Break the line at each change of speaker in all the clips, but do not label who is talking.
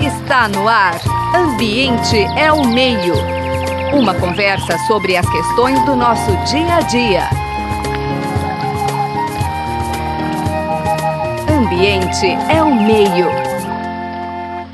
Está no ar. Ambiente é o meio. Uma conversa sobre as questões do nosso dia a dia. Ambiente é o meio.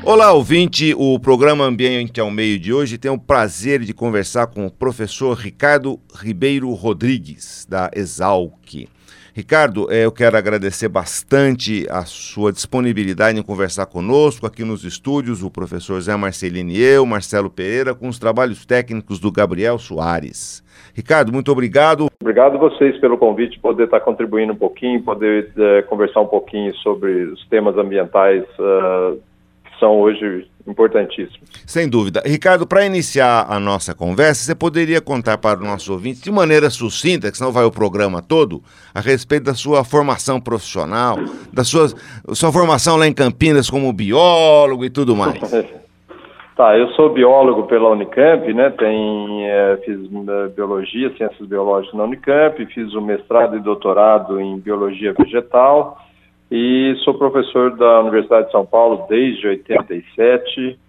Olá, ouvinte. O programa Ambiente ao Meio de hoje tem o prazer de conversar com o professor Ricardo Ribeiro Rodrigues, da Exalc. Ricardo, eh, eu quero agradecer bastante a sua disponibilidade em conversar conosco aqui nos estúdios, o professor Zé Marcelino e eu, Marcelo Pereira, com os trabalhos técnicos do Gabriel Soares. Ricardo, muito obrigado.
Obrigado a vocês pelo convite, poder estar contribuindo um pouquinho, poder é, conversar um pouquinho sobre os temas ambientais uh, são hoje importantíssimos.
Sem dúvida. Ricardo, para iniciar a nossa conversa, você poderia contar para os nossos ouvintes, de maneira sucinta, que senão vai o programa todo, a respeito da sua formação profissional, da sua, sua formação lá em Campinas como biólogo e tudo mais.
Tá, eu sou biólogo pela Unicamp, né? Tem, é, fiz é, biologia, ciências biológicas na Unicamp, fiz o mestrado e doutorado em biologia vegetal e sou professor da Universidade de São Paulo desde 87,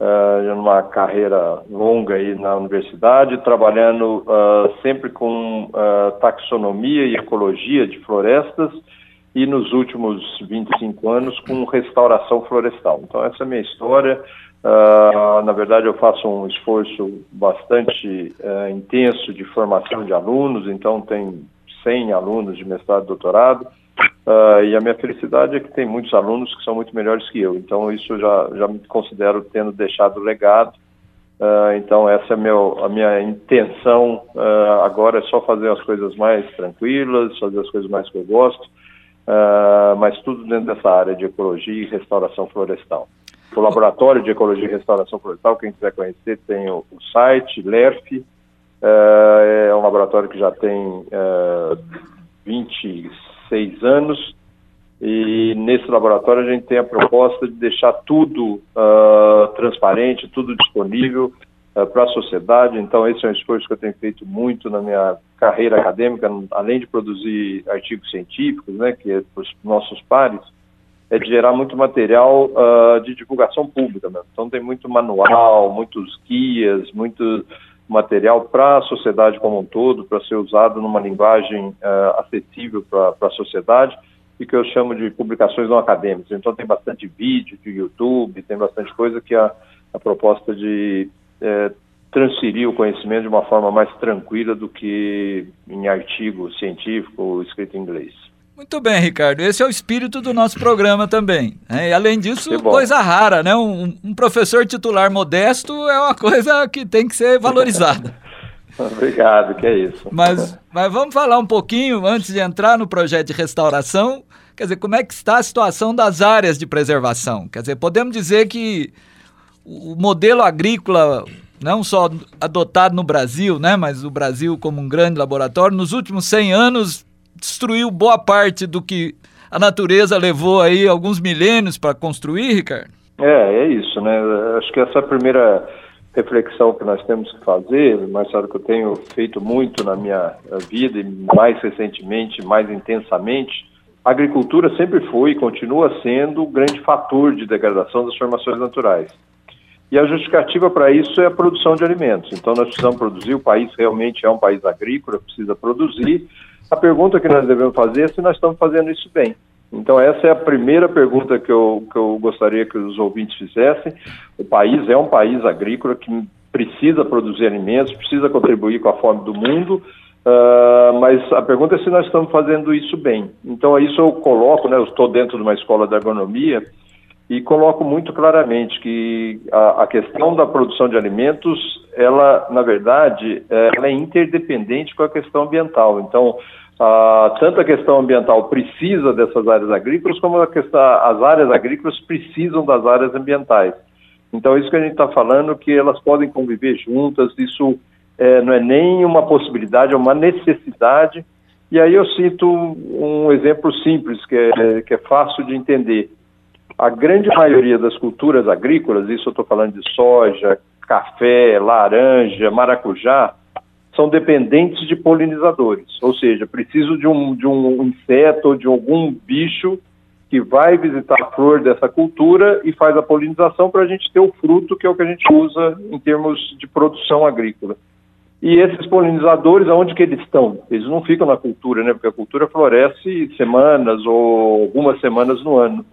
uh, numa carreira longa aí na universidade, trabalhando uh, sempre com uh, taxonomia e ecologia de florestas e nos últimos 25 anos com restauração florestal. Então essa é a minha história. Uh, na verdade, eu faço um esforço bastante uh, intenso de formação de alunos, então tem 100 alunos de mestrado e doutorado, Uh, e a minha felicidade é que tem muitos alunos que são muito melhores que eu. Então, isso já, já me considero tendo deixado legado. Uh, então, essa é meu, a minha intenção uh, agora é só fazer as coisas mais tranquilas, fazer as coisas mais que eu gosto, mas tudo dentro dessa área de ecologia e restauração florestal. O Laboratório de Ecologia e Restauração Florestal, quem quiser conhecer, tem o, o site, LERF, é um laboratório que já tem 26 seis anos. E nesse laboratório a gente tem a proposta de deixar tudo uh, transparente, tudo disponível ah, uh, para a sociedade. Então, esse é um esforço que eu tenho feito muito na minha carreira acadêmica, além de produzir artigos científicos, né, que é para os nossos pares, é de gerar muito material uh, de divulgação pública. Então, tem muito manual, muitos guias, muitos material para a sociedade como um todo, para ser usado numa linguagem uh, acessível para a sociedade e que eu chamo de publicações não acadêmicas. Então tem bastante vídeo de YouTube, tem bastante coisa que a, a proposta de é, transferir o conhecimento de uma forma mais tranquila do que em artigo científico escrito em inglês.
Muito bem, Ricardo. Esse é o espírito do nosso programa também. Né? E além disso, coisa rara, né? Um, um, professor titular modesto é uma coisa que tem que ser valorizada.
Obrigado, que é isso.
Mas, mas vamos falar um pouquinho, antes de entrar no projeto de restauração, quer dizer, como é que está a situação das áreas de preservação? Quer dizer, podemos dizer que o modelo agrícola não só adotado no Brasil, né, mas o Brasil como um grande laboratório, nos últimos 100 anos destruiu boa parte do que a natureza levou aí alguns milênios para construir, Ricardo?
É, é isso, né? Acho que essa primeira reflexão que nós temos que fazer, Marcelo, que eu tenho feito muito na minha vida e mais recentemente, mais intensamente, a agricultura sempre foi e continua sendo o grande fator de degradação das formações naturais. E a justificativa para isso é a produção de alimentos. Então nós precisamos produzir, o país realmente é um país agrícola, precisa produzir, a pergunta que nós devemos fazer é se nós estamos fazendo isso bem. Então, essa é a primeira pergunta que eu, que eu gostaria que os ouvintes fizessem. O país é um país agrícola que precisa produzir alimentos, precisa contribuir com a fome do mundo, uh, mas a pergunta é se nós estamos fazendo isso bem. Então, isso eu coloco, né, eu estou dentro de uma escola de agronomia e coloco muito claramente que a, a questão da produção de alimentos, ela, na verdade, é, ela é interdependente com a questão ambiental. Então, ah, tanto a questão ambiental precisa dessas áreas agrícolas, como a questão, as áreas agrícolas precisam das áreas ambientais. Então, isso que a gente está falando, que elas podem conviver juntas, isso é, não é nem uma possibilidade, é uma necessidade. E aí eu cito um exemplo simples, que é, que é fácil de entender. A grande maioria das culturas agrícolas, isso eu estou falando de soja, café, laranja, maracujá, são dependentes de polinizadores, ou seja, preciso de um, de um inseto ou de algum bicho que vai visitar a flor dessa cultura e faz a polinização para a gente ter o fruto, que é o que a gente usa em termos de produção agrícola. E esses polinizadores, aonde que eles estão? Eles não ficam na cultura, né? Porque a cultura floresce semanas ou algumas semanas no ano.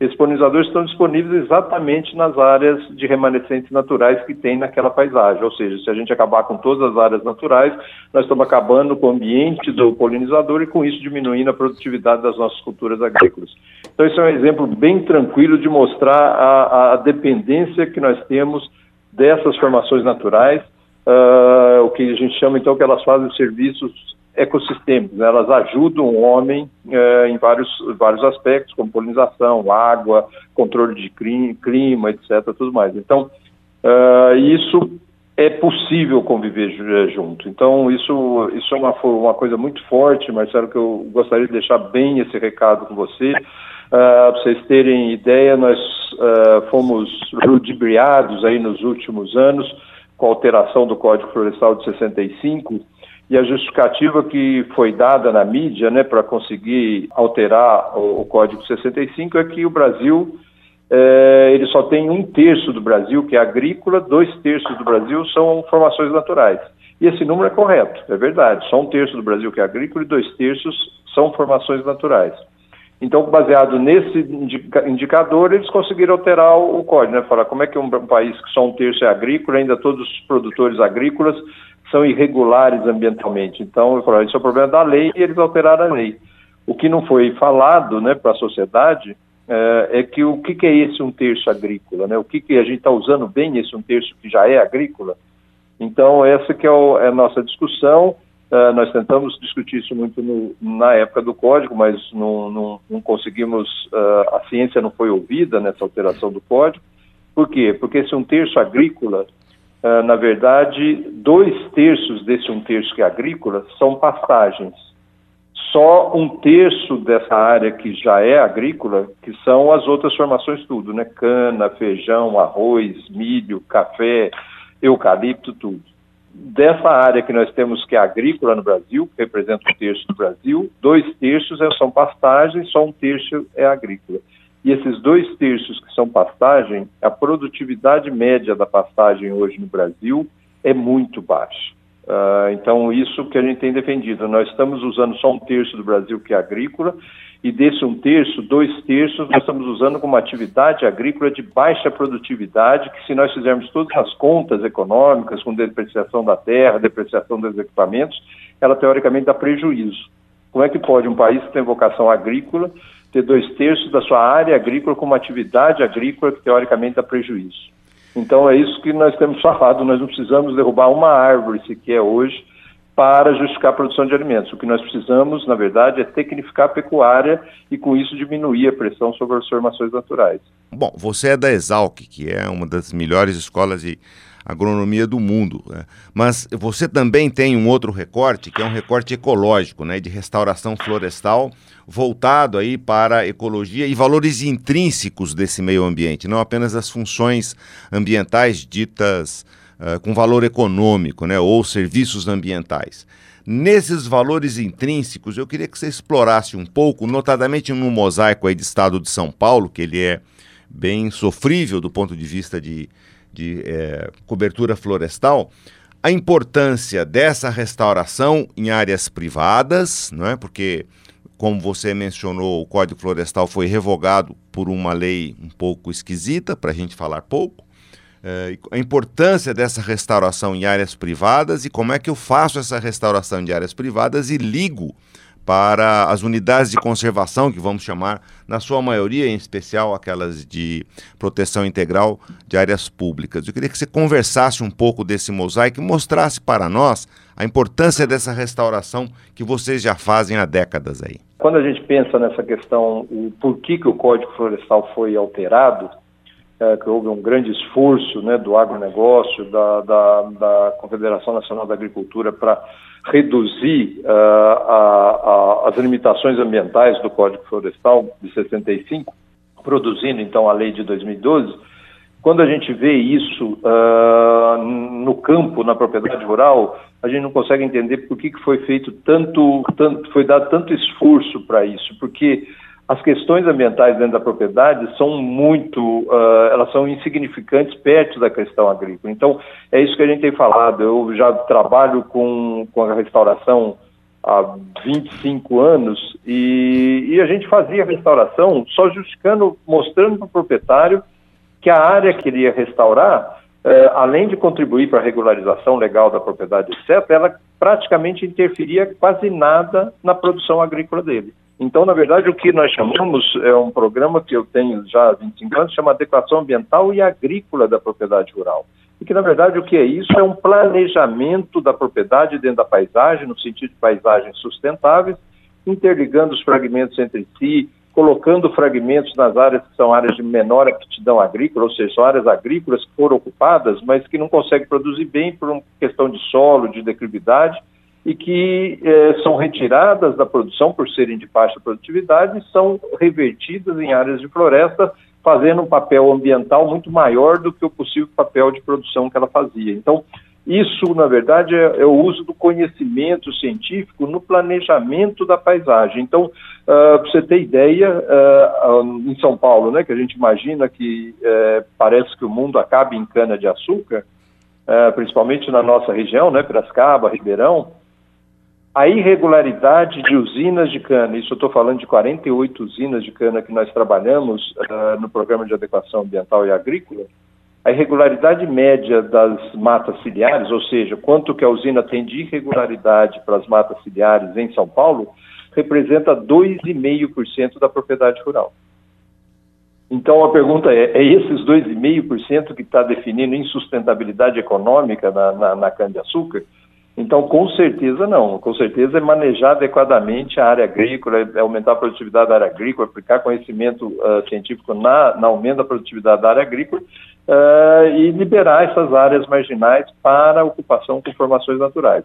Esses polinizadores estão disponíveis exatamente nas áreas de remanescentes naturais que tem naquela paisagem. Ou seja, se a gente acabar com todas as áreas naturais, nós estamos acabando com o ambiente do polinizador e com isso diminuindo a produtividade das nossas culturas agrícolas. Então, esse é um exemplo bem tranquilo de mostrar a, a dependência que nós temos dessas formações naturais, uh, o que a gente chama então que elas fazem serviços ecossistêmicos, né? elas ajudam o homem uh, em vários, vários aspectos, como polinização, água, controle de clima, etc. Tudo mais. Então, uh, isso é possível conviver junto. Então, isso, isso é uma, uma coisa muito forte, Marcelo, que eu gostaria de deixar bem esse recado com você. Uh, Para vocês terem ideia, nós uh, fomos ludibriados aí nos últimos anos com a alteração do Código Florestal de 65 e a justificativa que foi dada na mídia né, para conseguir alterar o, o, Código 65 é que o Brasil é, ele só tem um terço do Brasil que é agrícola, dois terços do Brasil são formações naturais. E esse número é correto, é verdade. Só um terço do Brasil que é agrícola e dois terços são formações naturais. Então, baseado nesse indicador, eles conseguiram alterar o código, né? Falar como é que um país que só um terço é agrícola, ainda todos os produtores agrícolas são irregulares ambientalmente. Então, eu falei, isso é o problema da lei e eles alteraram a lei. O que não foi falado, né, para a sociedade é, é, que o que, que, é esse um terço agrícola, né? O que, que a gente está usando bem esse um terço que já é agrícola? Então, essa que é, o, é a nossa discussão. Uh, nós tentamos discutir isso muito no, na época do código, mas não, não, não conseguimos, uh, a ciência não foi ouvida nessa alteração do código. Por quê? Porque esse um terço agrícola, uh, na verdade, dois terços desse um terço que é agrícola são pastagens. Só um terço dessa área que já é agrícola, que são as outras formações tudo, né? Cana, feijão, arroz, milho, café, eucalipto, tudo dessa área que nós temos que é agrícola no Brasil, que representa um terço do Brasil, dois terços é, são pastagem, só um terço é agrícola. E esses dois terços que são pastagem, a produtividade média da pastagem hoje no Brasil é muito baixa. Uh, então, isso que a gente tem defendido. Nós estamos usando só um terço do Brasil que é agrícola e desse um terço, dois terços, nós estamos usando como atividade agrícola de baixa produtividade, que se nós fizermos todas as contas econômicas, com depreciação da terra, depreciação dos equipamentos, ela teoricamente dá prejuízo. Como é que pode um país que tem vocação agrícola ter dois terços da sua área agrícola como atividade agrícola que teoricamente dá prejuízo? Então é isso que nós temos falado, nós não precisamos derrubar uma árvore sequer hoje para justificar a produção de alimentos. O que nós precisamos, na verdade, é tecnificar a pecuária e, com isso, diminuir a pressão sobre as formações naturais.
Bom, você é da Exalc, que é uma das melhores escolas de agronomia do mundo, né? mas você também tem um outro recorte, que é um recorte ecológico, né, de restauração florestal, voltado aí para a ecologia e valores intrínsecos desse meio ambiente, não apenas as funções ambientais ditas uh, com valor econômico, né, ou serviços ambientais. Nesses valores intrínsecos, eu queria que você explorasse um pouco, notadamente no mosaico aí de estado de São Paulo, que ele é bem sofrível do ponto de vista de, de é, cobertura florestal, a importância dessa restauração em áreas privadas, não é? porque, como você mencionou, o Código Florestal foi revogado por uma lei um pouco esquisita, para a gente falar pouco, é, a importância dessa restauração em áreas privadas e como é que eu faço essa restauração de áreas privadas e ligo para as unidades de conservação, que vamos chamar, na sua maioria, em especial aquelas de proteção integral de áreas públicas. Eu queria que você conversasse um pouco desse mosaico e mostrasse para nós a importância dessa restauração que vocês já fazem há décadas aí.
Quando a gente pensa nessa questão, o porquê que o Código Florestal foi alterado, é, que houve um grande esforço né, do agronegócio, da, da, da Confederação Nacional da Agricultura para reduzir uh, a, a, as limitações ambientais do Código Florestal de 65, produzindo então a lei de 2012. Quando a gente vê isso uh, no campo, na propriedade rural, a gente não consegue entender por que, que foi feito tanto, tanto foi dado tanto esforço para isso, porque as questões ambientais dentro da propriedade são muito, uh, elas são insignificantes perto da questão agrícola. Então, é isso que a gente tem falado. Eu já trabalho com, com a restauração há 25 anos e, e a gente fazia restauração só justificando, mostrando para o proprietário que a área que ele ia restaurar, uh, além de contribuir para a regularização legal da propriedade, etc., ela praticamente interferia quase nada na produção agrícola dele. Então, na verdade, o que nós chamamos é um programa que eu tenho já há 25 anos, chama Adequação Ambiental e Agrícola da Propriedade Rural. E que, na verdade, o que é isso? É um planejamento da propriedade dentro da paisagem, no sentido de paisagens sustentáveis, interligando os fragmentos entre si, colocando fragmentos nas áreas que são áreas de menor aptidão agrícola, ou seja, são áreas agrícolas que foram ocupadas, mas que não conseguem produzir bem por uma questão de solo, de declividade, e que eh, são retiradas da produção por serem de baixa produtividade e são revertidas em áreas de floresta, fazendo um papel ambiental muito maior do que o possível papel de produção que ela fazia. Então, isso, na verdade, é, é o uso do conhecimento científico no planejamento da paisagem. Então, uh, para você ter ideia, uh, em São Paulo, né, que a gente imagina que uh, parece que o mundo acaba em cana-de-açúcar, principalmente na nossa região, né, Piracicaba, Ribeirão, a irregularidade de usinas de cana, isso eu estou falando de 48 usinas de cana que nós trabalhamos uh, no programa de adequação ambiental e agrícola, a irregularidade média das matas ciliares, ou seja, quanto que a usina tem de irregularidade para as matas ciliares em São Paulo, representa 2,5% da propriedade rural. Então a pergunta é: é esses 2,5% que está definindo insustentabilidade econômica na, na, na cana-de-açúcar? Então, com certeza não. Com certeza é manejar adequadamente a área agrícola, é aumentar a produtividade da área agrícola, aplicar conhecimento uh, científico na, na aumento da produtividade da área agrícola uh, e liberar essas áreas marginais para ocupação com formações naturais.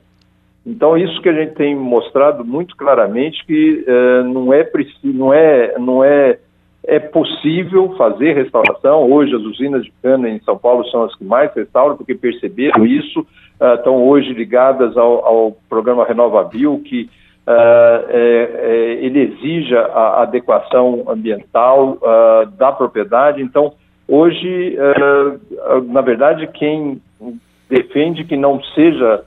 Então, isso que a gente tem mostrado muito claramente que uh, não é preciso, não é, não é é possível fazer restauração. Hoje, as usinas de cana em São Paulo são as que mais restauram, porque perceberam isso, uh, estão hoje ligadas ao, ao programa RenovaBio, que uh, é, é, ele exija a adequação ambiental uh, da propriedade. Então, hoje, na verdade, quem defende que não seja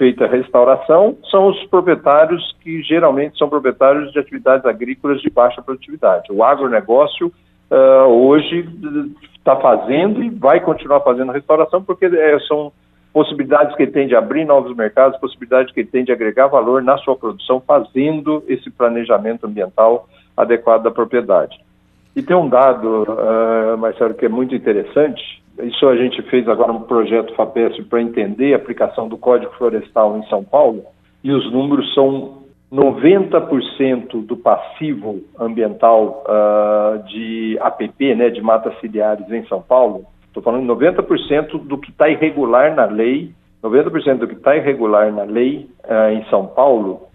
feita a restauração são os proprietários que geralmente são proprietários de atividades agrícolas de baixa produtividade. O agronegócio uh, hoje está fazendo e vai continuar fazendo restauração porque é, são possibilidades que ele tem de abrir novos mercados, possibilidades que ele tem de agregar valor na sua produção, fazendo esse planejamento ambiental adequado da propriedade. E tem um dado, uh, Marcelo, que é muito interessante, isso a gente fez agora um projeto FAPESP para entender a aplicação do Código Florestal em São Paulo, e os números são 90% do passivo ambiental uh, de APP, né, de matas ciliares em São Paulo, estou falando 90% do que está irregular na lei, 90% do que está irregular na lei uh, em São Paulo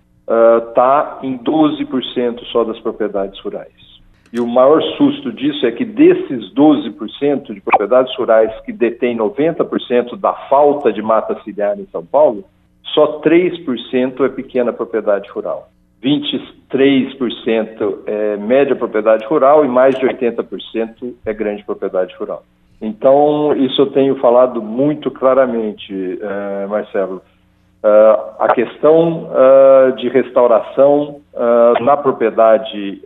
está uh, em 12% só das propriedades rurais. E o maior susto disso é que desses 12% de propriedades rurais que detêm 90% da falta de mata ciliar em São Paulo, só 3% é pequena propriedade rural. 23% é média propriedade rural e mais de 80% é grande propriedade rural. Então, isso eu tenho falado muito claramente, uh, Marcelo. Uh, a questão uh, de restauração na propriedade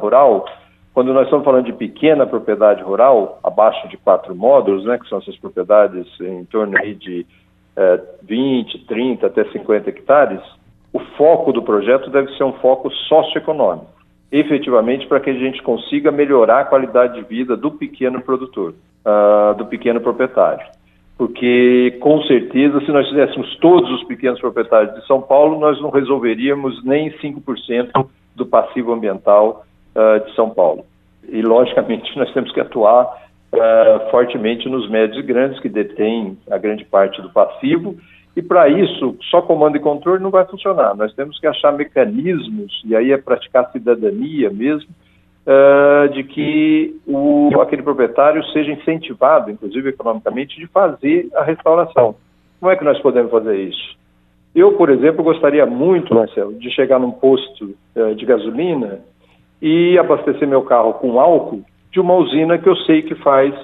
rural quando nós estamos falando de pequena propriedade rural, abaixo de quatro módulos, né, que são essas propriedades em torno aí de é, 20, 30 até 50 hectares, o foco do projeto deve ser um foco socioeconômico, efetivamente para que a gente consiga melhorar a qualidade de vida do pequeno produtor, uh, do pequeno proprietário. Porque, com certeza, se nós fizéssemos todos os pequenos proprietários de São Paulo, nós não resolveríamos nem 5% do passivo ambiental uh, de São Paulo. E, logicamente, nós temos que atuar uh, fortemente nos médios e grandes, que detêm a grande parte do passivo, e para isso, só comando e controle não vai funcionar. Nós temos que achar mecanismos, e aí é praticar cidadania mesmo, uh, de que o, aquele proprietário seja incentivado, inclusive economicamente, de fazer a restauração. Como é que nós podemos fazer isso? Eu, por exemplo, gostaria muito, Marcelo, de chegar num posto uh, de gasolina e abastecer meu carro com álcool de uma usina que eu sei que faz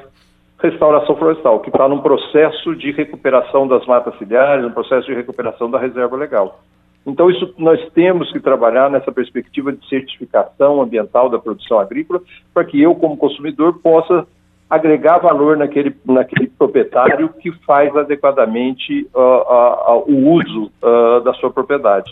restauração florestal, que está num processo de recuperação das matas ciliares, um processo de recuperação da reserva legal. Então, isso nós temos que trabalhar nessa perspectiva de certificação ambiental da produção agrícola, para que eu, como consumidor, possa agregar valor naquele, naquele proprietário que faz adequadamente uh, uh, uh, o uso da sua propriedade.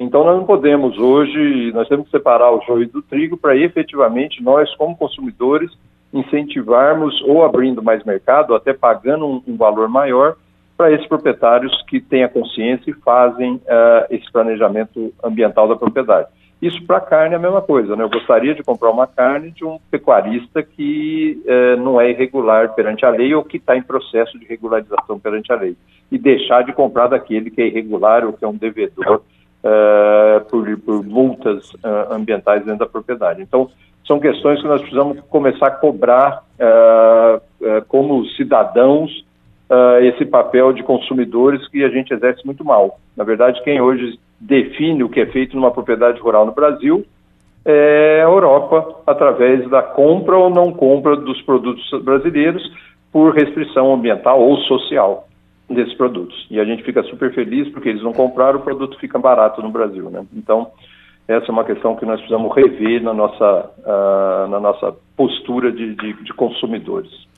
Então, nós não podemos hoje, nós temos que separar o joio do trigo para efetivamente nós, como consumidores, incentivarmos ou abrindo mais mercado, ou até pagando um, um valor maior para esses proprietários que têm a consciência e fazem uh, esse planejamento ambiental da propriedade. Isso para carne é a mesma coisa, né? Eu gostaria de comprar uma carne de um pecuarista que uh, não é irregular perante a lei ou que está em processo de regularização perante a lei. E deixar de comprar daquele que é irregular ou que é um devedor uh, por, por, multas ambientais dentro da propriedade. Então, são questões que nós precisamos começar a cobrar como cidadãos uh, esse papel de consumidores que a gente exerce muito mal. Na verdade, quem hoje define o que é feito numa propriedade rural no Brasil é a Europa, através da compra ou não compra dos produtos brasileiros por restrição ambiental ou social desses produtos. E a gente fica super feliz porque eles não compraram, o produto fica barato no Brasil. Né? Então, essa é uma questão que nós precisamos rever na nossa, uh, na nossa postura de, de, de consumidores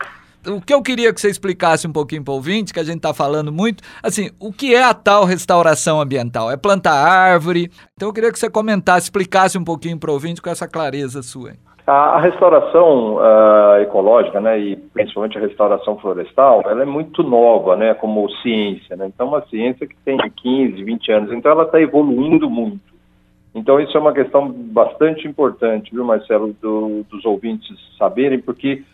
o que eu queria que você explicasse um pouquinho para o ouvinte, que a gente está falando muito, assim, o que é a tal restauração ambiental? É plantar árvore? Então eu queria que você comentasse, explicasse um pouquinho para o ouvinte com essa clareza sua.
A, a restauração uh, ecológica, né, e principalmente a restauração florestal, ela é muito nova, né, como ciência, né? Então, uma ciência que tem 15, 20 anos, então ela está evoluindo muito. Então, isso é uma questão bastante importante, viu, Marcelo, do, dos ouvintes saberem, porque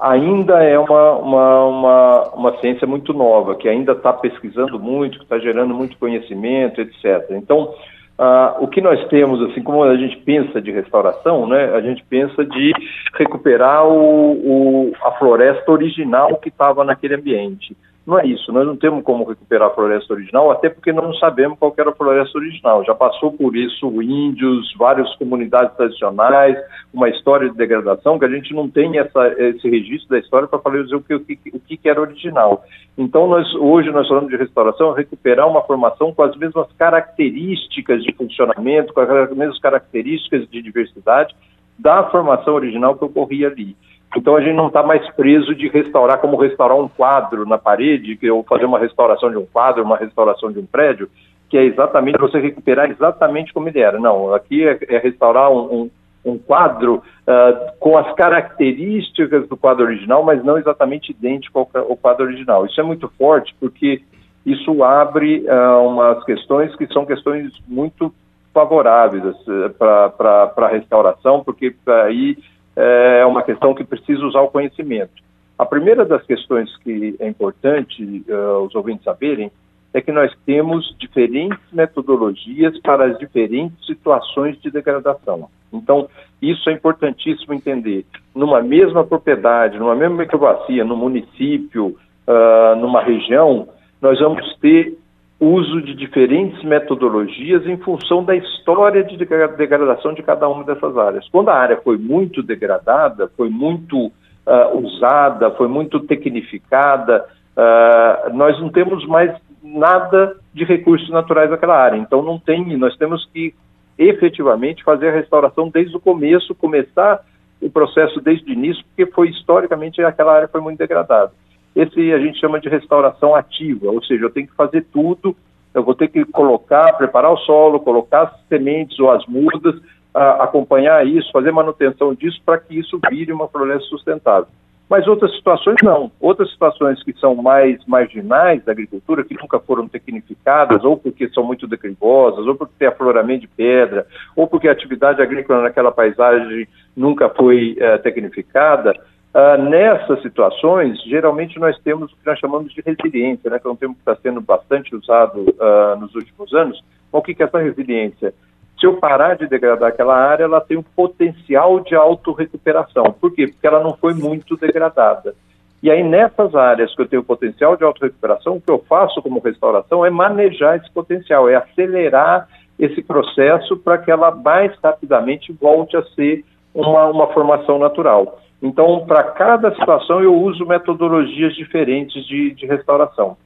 ainda é uma, uma, uma, uma ciência muito nova, que ainda está pesquisando muito, que está gerando muito conhecimento, etc. Então, Uh, o que nós temos, assim como a gente pensa de restauração, né, a gente pensa de recuperar o, o a floresta original que estava naquele ambiente. Não é isso, nós não temos como recuperar a floresta original, até porque não sabemos qual era a floresta original. Já passou por isso índios, várias comunidades tradicionais, uma história de degradação, que a gente não tem essa, esse registro da história para falar dizer o que, o, que, o que era original. Então, nós, hoje nós falamos de restauração, recuperar uma formação com as mesmas características de funcionamento, com as mesmas características de diversidade da formação original que ocorria ali. Então a gente não está mais preso de restaurar como restaurar um quadro na parede, que ou fazer uma restauração de um quadro, uma restauração de um prédio, que é exatamente você recuperar exatamente como ele era. Não, aqui é, é restaurar um, um, um quadro uh, com as características do quadro original, mas não exatamente idêntico ao, ao quadro original. Isso é muito forte porque isso abre uh, umas questões que são questões muito favoráveis uh, para a restauração, porque aí é uma questão que precisa usar o conhecimento. A primeira das questões que é importante uh, os ouvintes saberem é que nós temos diferentes metodologias para as diferentes situações de degradação. Então, isso é importantíssimo entender. Numa mesma propriedade, numa mesma microbacia, no município, uh, numa região, nós vamos ter uso de diferentes metodologias em função da história de degradação de cada uma dessas áreas. Quando a área foi muito degradada, foi muito uh, usada, foi muito tecnificada, uh, nós não temos mais nada de recursos naturais daquela área. Então não tem, nós temos que efetivamente fazer a restauração desde o começo, começar o processo desde o início, porque foi historicamente aquela área foi muito degradada. Esse a gente chama de restauração ativa, ou seja, eu tenho que fazer tudo, eu vou ter que colocar, preparar o solo, colocar as sementes ou as mudas, a, acompanhar isso, fazer manutenção disso para que isso vire uma floresta sustentável. Mas outras situações não. Outras situações que são mais marginais da agricultura, que nunca foram tecnificadas, ou porque são muito declivosas, ou porque tem afloramento de pedra, ou porque a atividade agrícola naquela paisagem nunca foi uh, tecnificada, Uh, nessas situações, geralmente nós temos o que nós chamamos de resiliência, né, que é um termo que está sendo bastante usado uh, nos últimos anos. o que é essa resiliência? Se eu parar de degradar aquela área, ela tem um potencial de autorrecuperação. Por quê? Porque ela não foi muito degradada. E aí, nessas áreas que eu tenho potencial de autorrecuperação, o que eu faço como restauração é manejar esse potencial, é acelerar esse processo para que ela mais rapidamente volte a ser uma, uma formação natural. Então, para cada situação, eu uso metodologias diferentes de, de restauração.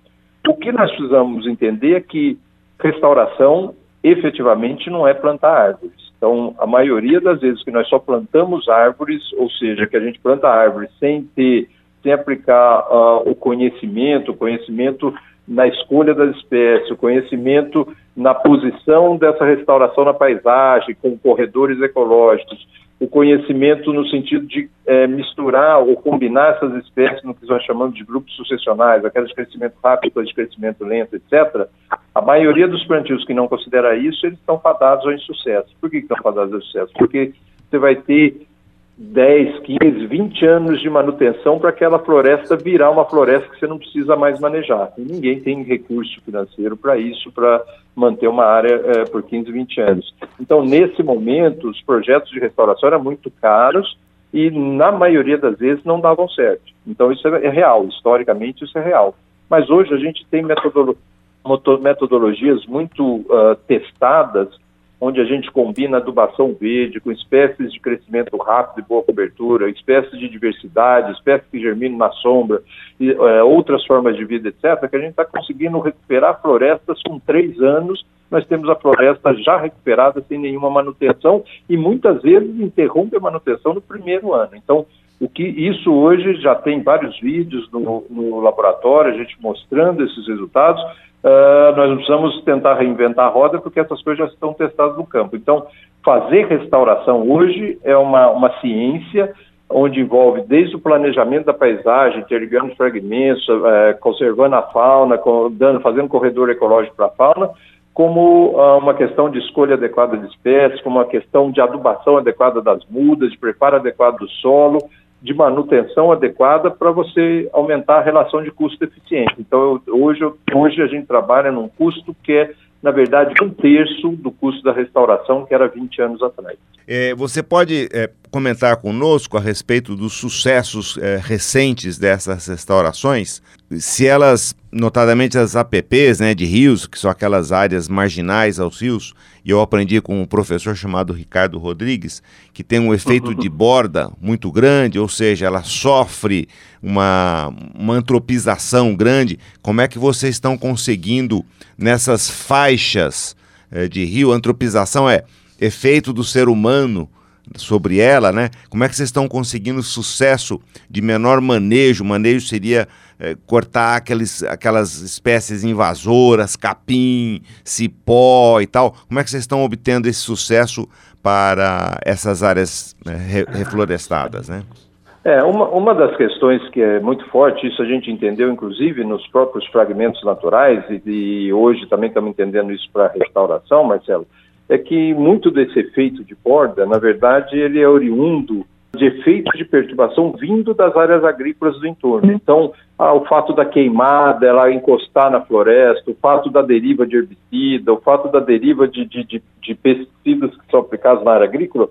O que nós precisamos entender é que restauração efetivamente não é plantar árvores. Então, a maioria das vezes que nós só plantamos árvores, ou seja, que a gente planta árvores sem ter, sem aplicar uh, o conhecimento, o conhecimento na escolha das espécies, o conhecimento na posição dessa restauração na paisagem, com corredores ecológicos, o conhecimento no sentido de é, misturar ou combinar essas espécies no que nós chamamos de grupos sucessionais, aquelas de crescimento rápido, de crescimento lento, etc. A maioria dos plantios que não considera isso, eles estão fadados ao insucesso. Por que estão fadados ao insucesso? Porque você vai ter 10, 15, 20 anos de manutenção para aquela floresta virar uma floresta que você não precisa mais manejar. E ninguém tem recurso financeiro para isso, para manter uma área é, por 15, 20 anos. Então, nesse momento, os projetos de restauração eram muito caros e, na maioria das vezes, não davam certo. Então, isso é, real, historicamente, isso é real. Mas hoje a gente tem metodolo metodologias muito uh, testadas onde a gente combina adubação verde com espécies de crescimento rápido e boa cobertura, espécies de diversidade, espécies que germinam na sombra, e, é, outras formas de vida, etc., que a gente está conseguindo recuperar florestas com três anos. Nós temos a floresta já recuperada sem nenhuma manutenção e muitas vezes interrompe a manutenção no primeiro ano. Então, o que isso hoje já tem vários vídeos no, no laboratório, a gente mostrando esses resultados, uh, nós não precisamos tentar reinventar a roda porque essas coisas já estão testadas no campo. Então, fazer restauração hoje é uma, uma ciência onde envolve desde o planejamento da paisagem, interligando fragmentos, uh, conservando a fauna, dando, fazendo corredor ecológico para a fauna, como uh, uma questão de escolha adequada de espécies, como uma questão de adubação adequada das mudas, de preparo adequado do solo, de manutenção adequada para você aumentar a relação de custo-eficiência. Então, eu, hoje, hoje a gente trabalha num custo que é, na verdade, um terço do custo da restauração, que era 20 anos atrás.
É, você pode é, comentar conosco a respeito dos sucessos é, recentes dessas restaurações? Se elas, notadamente as APPs né, de rios, que são aquelas áreas marginais aos rios, e eu aprendi com um professor chamado Ricardo Rodrigues, que tem um efeito de borda muito grande, ou seja, ela sofre uma, uma antropização grande. Como é que vocês estão conseguindo nessas faixas eh, de rio? Antropização é efeito do ser humano sobre ela, né? Como é que vocês estão conseguindo sucesso de menor manejo? Manejo seria é, cortar aqueles, aquelas espécies invasoras, capim, cipó e tal. Como é que vocês estão obtendo esse sucesso para essas áreas né, re, reflorestadas, né?
É, uma, uma das questões que é muito forte, isso a gente entendeu inclusive nos próprios fragmentos naturais, e, e hoje também estamos entendendo isso para restauração, Marcelo, é que muito desse efeito de borda, na verdade, ele é oriundo de efeitos de perturbação vindo das áreas agrícolas do entorno. Uhum. Então, ah, o fato da queimada, ela encostar na floresta, o fato da deriva de herbicida, o fato da deriva de, de, de, de pesticidas que são aplicados na área agrícola,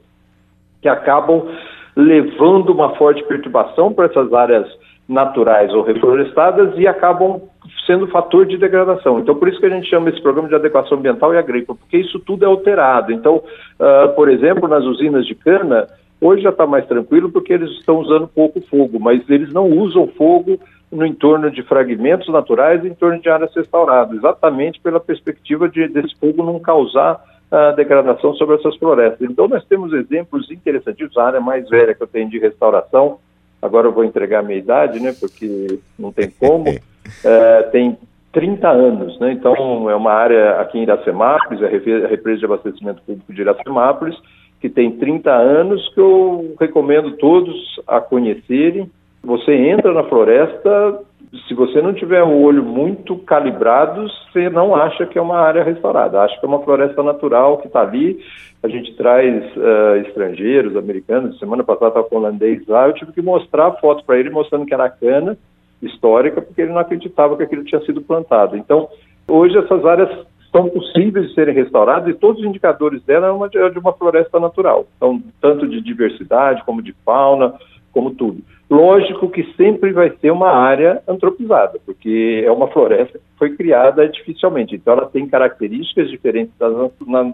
que acabam levando uma forte perturbação para essas áreas naturais ou reflorestadas e acabam sendo fator de degradação. Então, por isso que a gente chama esse programa de adequação ambiental e agrícola, porque isso tudo é alterado. Então, uh, por exemplo, nas usinas de cana, Hoje já está mais tranquilo porque eles estão usando pouco fogo, mas eles não usam fogo no entorno de fragmentos naturais em torno de áreas restauradas, exatamente pela perspectiva de desse fogo não causar a uh, degradação sobre essas florestas. Então nós temos exemplos interessantíssimos, a área mais velha que eu tenho de restauração, agora eu vou entregar a minha idade, né, porque não tem como, uh, tem 30 anos, né, então é uma área aqui em Iracemápolis, é a represa de abastecimento público de Iracemápolis, que tem 30 anos, que eu recomendo todos a conhecerem. Você entra na floresta, se você não tiver o olho muito calibrado, você não acha que é uma área restaurada, acha que é uma floresta natural que está ali. A gente traz uh, estrangeiros, americanos, semana passada estava com um holandês lá, eu tive que mostrar a foto para ele mostrando que era cana histórica, porque ele não acreditava que aquilo tinha sido plantado. Então, hoje essas áreas são possíveis de serem restauradas e todos os indicadores dela é uma, de uma floresta natural. Então, tanto de diversidade, como de fauna, como tudo. Lógico que sempre vai ser uma área antropizada, porque é uma floresta que foi criada artificialmente. Então, ela tem características diferentes das,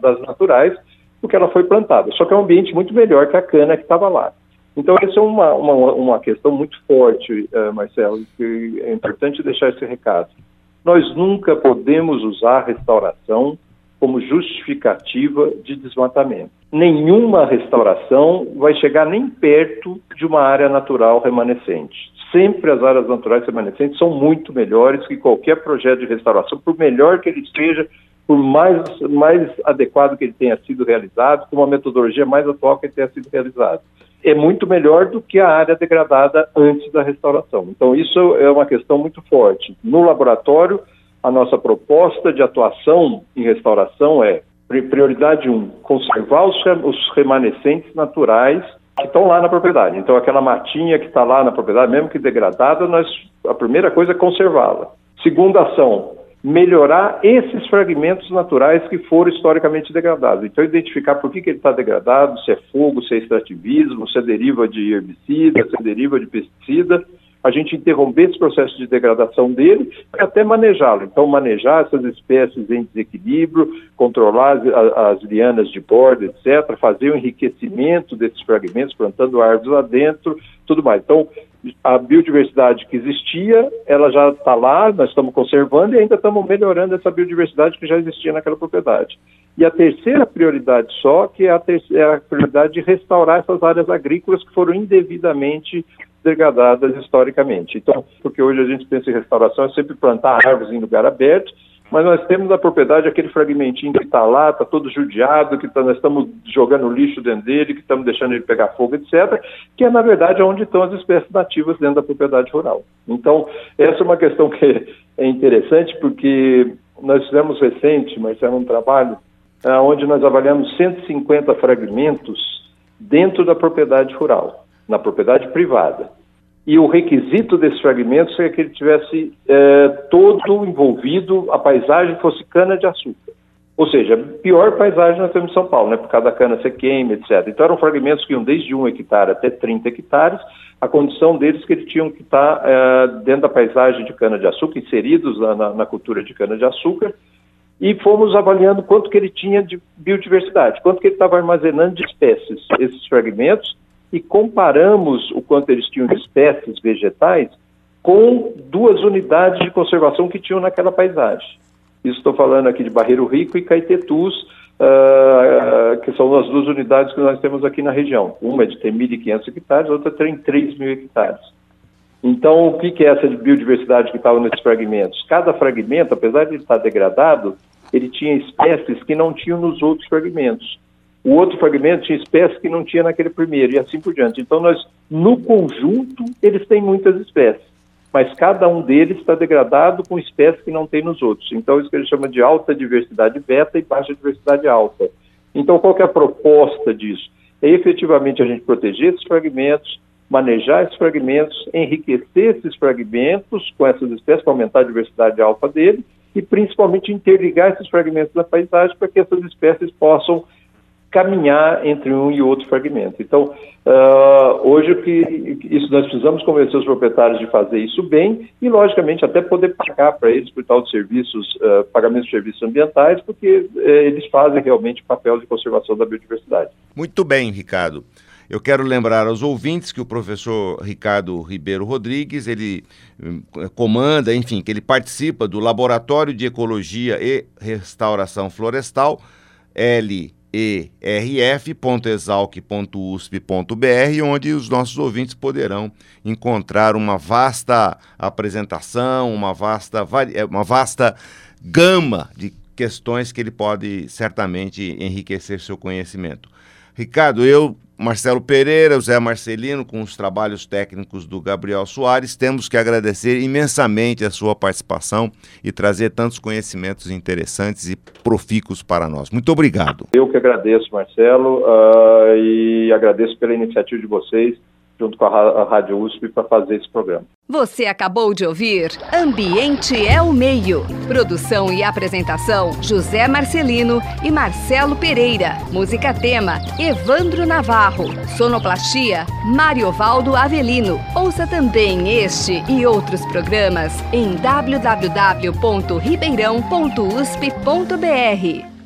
das naturais porque ela foi plantada. Só que é um ambiente muito melhor que a cana que estava lá. Então, essa é uma, uma, uma questão muito forte, uh, Marcelo, que é importante deixar esse recado. Nós nunca podemos usar a restauração como justificativa de desmatamento. Nenhuma restauração vai chegar nem perto de uma área natural remanescente. Sempre as áreas naturais remanescentes são muito melhores que qualquer projeto de restauração, por melhor que ele esteja, por mais, mais adequado que ele tenha sido realizado, com uma metodologia mais atual que ele tenha sido realizado. É muito melhor do que a área degradada antes da restauração. Então, isso é uma questão muito forte. No laboratório, a nossa proposta de atuação em restauração é prioridade 1, um, conservar os, os remanescentes naturais que estão lá na propriedade. Então, aquela matinha que está lá na propriedade, mesmo que degradada, nós, a primeira coisa é conservá-la. Segunda ação, melhorar esses fragmentos naturais que foram historicamente degradados. Então, identificar por que, que ele está degradado, se é fogo, se é extrativismo, se é deriva de herbicida, se é deriva de pesticida, a gente interromper esse processo de degradação dele e até manejá-lo. Então, manejar essas espécies em desequilíbrio, controlar as, as, lianas de borda, etc., fazer o enriquecimento desses fragmentos, plantando árvores lá dentro, tudo mais. Então, a biodiversidade que existia, ela já está lá, nós estamos conservando e ainda estamos melhorando essa biodiversidade que já existia naquela propriedade. E a terceira prioridade só, que é a, é a prioridade de restaurar essas áreas agrícolas que foram indevidamente degradadas historicamente. Então, porque hoje a gente pensa em restauração, é sempre plantar árvores em lugar aberto, mas nós temos na propriedade aquele fragmentinho que está lá, está todo judiado, que tá, nós estamos jogando lixo dentro dele, que estamos deixando ele pegar fogo, etc., que é, na verdade, onde estão as espécies nativas dentro da propriedade rural. Então, essa é uma questão que é interessante, porque nós fizemos recente, mas é um trabalho é, onde nós avaliamos 150 fragmentos dentro da propriedade rural na propriedade privada. E o requisito desses fragmentos é que ele tivesse é, todo envolvido, a paisagem fosse cana-de-açúcar. Ou seja, pior paisagem nós temos em São Paulo, né? Por causa da cana ser queima, etc. Então eram fragmentos que iam desde 1 hectare até 30 hectares. A condição deles é que eles tinham que estar é, dentro da paisagem de cana-de-açúcar, inseridos na, na, na cultura de cana-de-açúcar, e fomos avaliando quanto que ele tinha de biodiversidade, quanto que ele estava armazenando de espécies, esses fragmentos, e comparamos o quanto eles tinham de espécies vegetais com duas unidades de conservação que tinham naquela paisagem. Estou falando aqui de Barreiro Rico e Caetetus, uh, que são as duas unidades que nós temos aqui na região. Uma é de ter 1.500 hectares, outra tem 3 mil hectares. Então, o que, que é essa biodiversidade que estava nesses fragmentos? Cada fragmento, apesar de estar degradado, ele tinha espécies que não tinham nos outros fragmentos o outro fragmento tinha espécies que não tinha naquele primeiro, e assim por diante. Então, nós, no conjunto, eles têm muitas espécies, mas cada um deles está degradado com espécies que não tem nos outros. Então, isso que ele chama de alta diversidade beta e baixa diversidade alta. Então, qual é a proposta disso? É efetivamente a gente proteger esses fragmentos, manejar esses fragmentos, enriquecer esses fragmentos com essas espécies para aumentar a diversidade alfa dele e principalmente interligar esses fragmentos na paisagem para que essas espécies possam caminhar entre um e outro fragmento. Então, uh, hoje o que isso nós precisamos convencer os proprietários de fazer isso bem e, logicamente, até poder pagar para eles por tal de serviços, uh, pagamento de serviços ambientais, porque uh, eles fazem realmente o papel de conservação da biodiversidade.
Muito bem, Ricardo. Eu quero lembrar aos ouvintes que o professor Ricardo Ribeiro Rodrigues, ele hum, comanda, enfim, que ele participa do Laboratório de Ecologia e Restauração Florestal, L erf.exalc.usp.br, onde os nossos ouvintes poderão encontrar uma vasta apresentação, uma vasta, é, uma vasta gama de questões que ele pode certamente enriquecer seu conhecimento. Ricardo, eu Marcelo Pereira, o Zé Marcelino, com os trabalhos técnicos do Gabriel Soares, temos que agradecer imensamente a sua participação e trazer tantos conhecimentos interessantes e profícuos para nós. Muito obrigado.
Eu que agradeço, Marcelo, uh, e agradeço pela iniciativa de vocês junto com a Rádio USP para fazer esse programa.
Você acabou de ouvir Ambiente é o Meio. Produção e apresentação: José Marcelino e Marcelo Pereira. Música tema: Evandro Navarro. Sonoplastia: Mariovaldo Avelino. Ouça também este e outros programas em www.ribeirão.usp.br.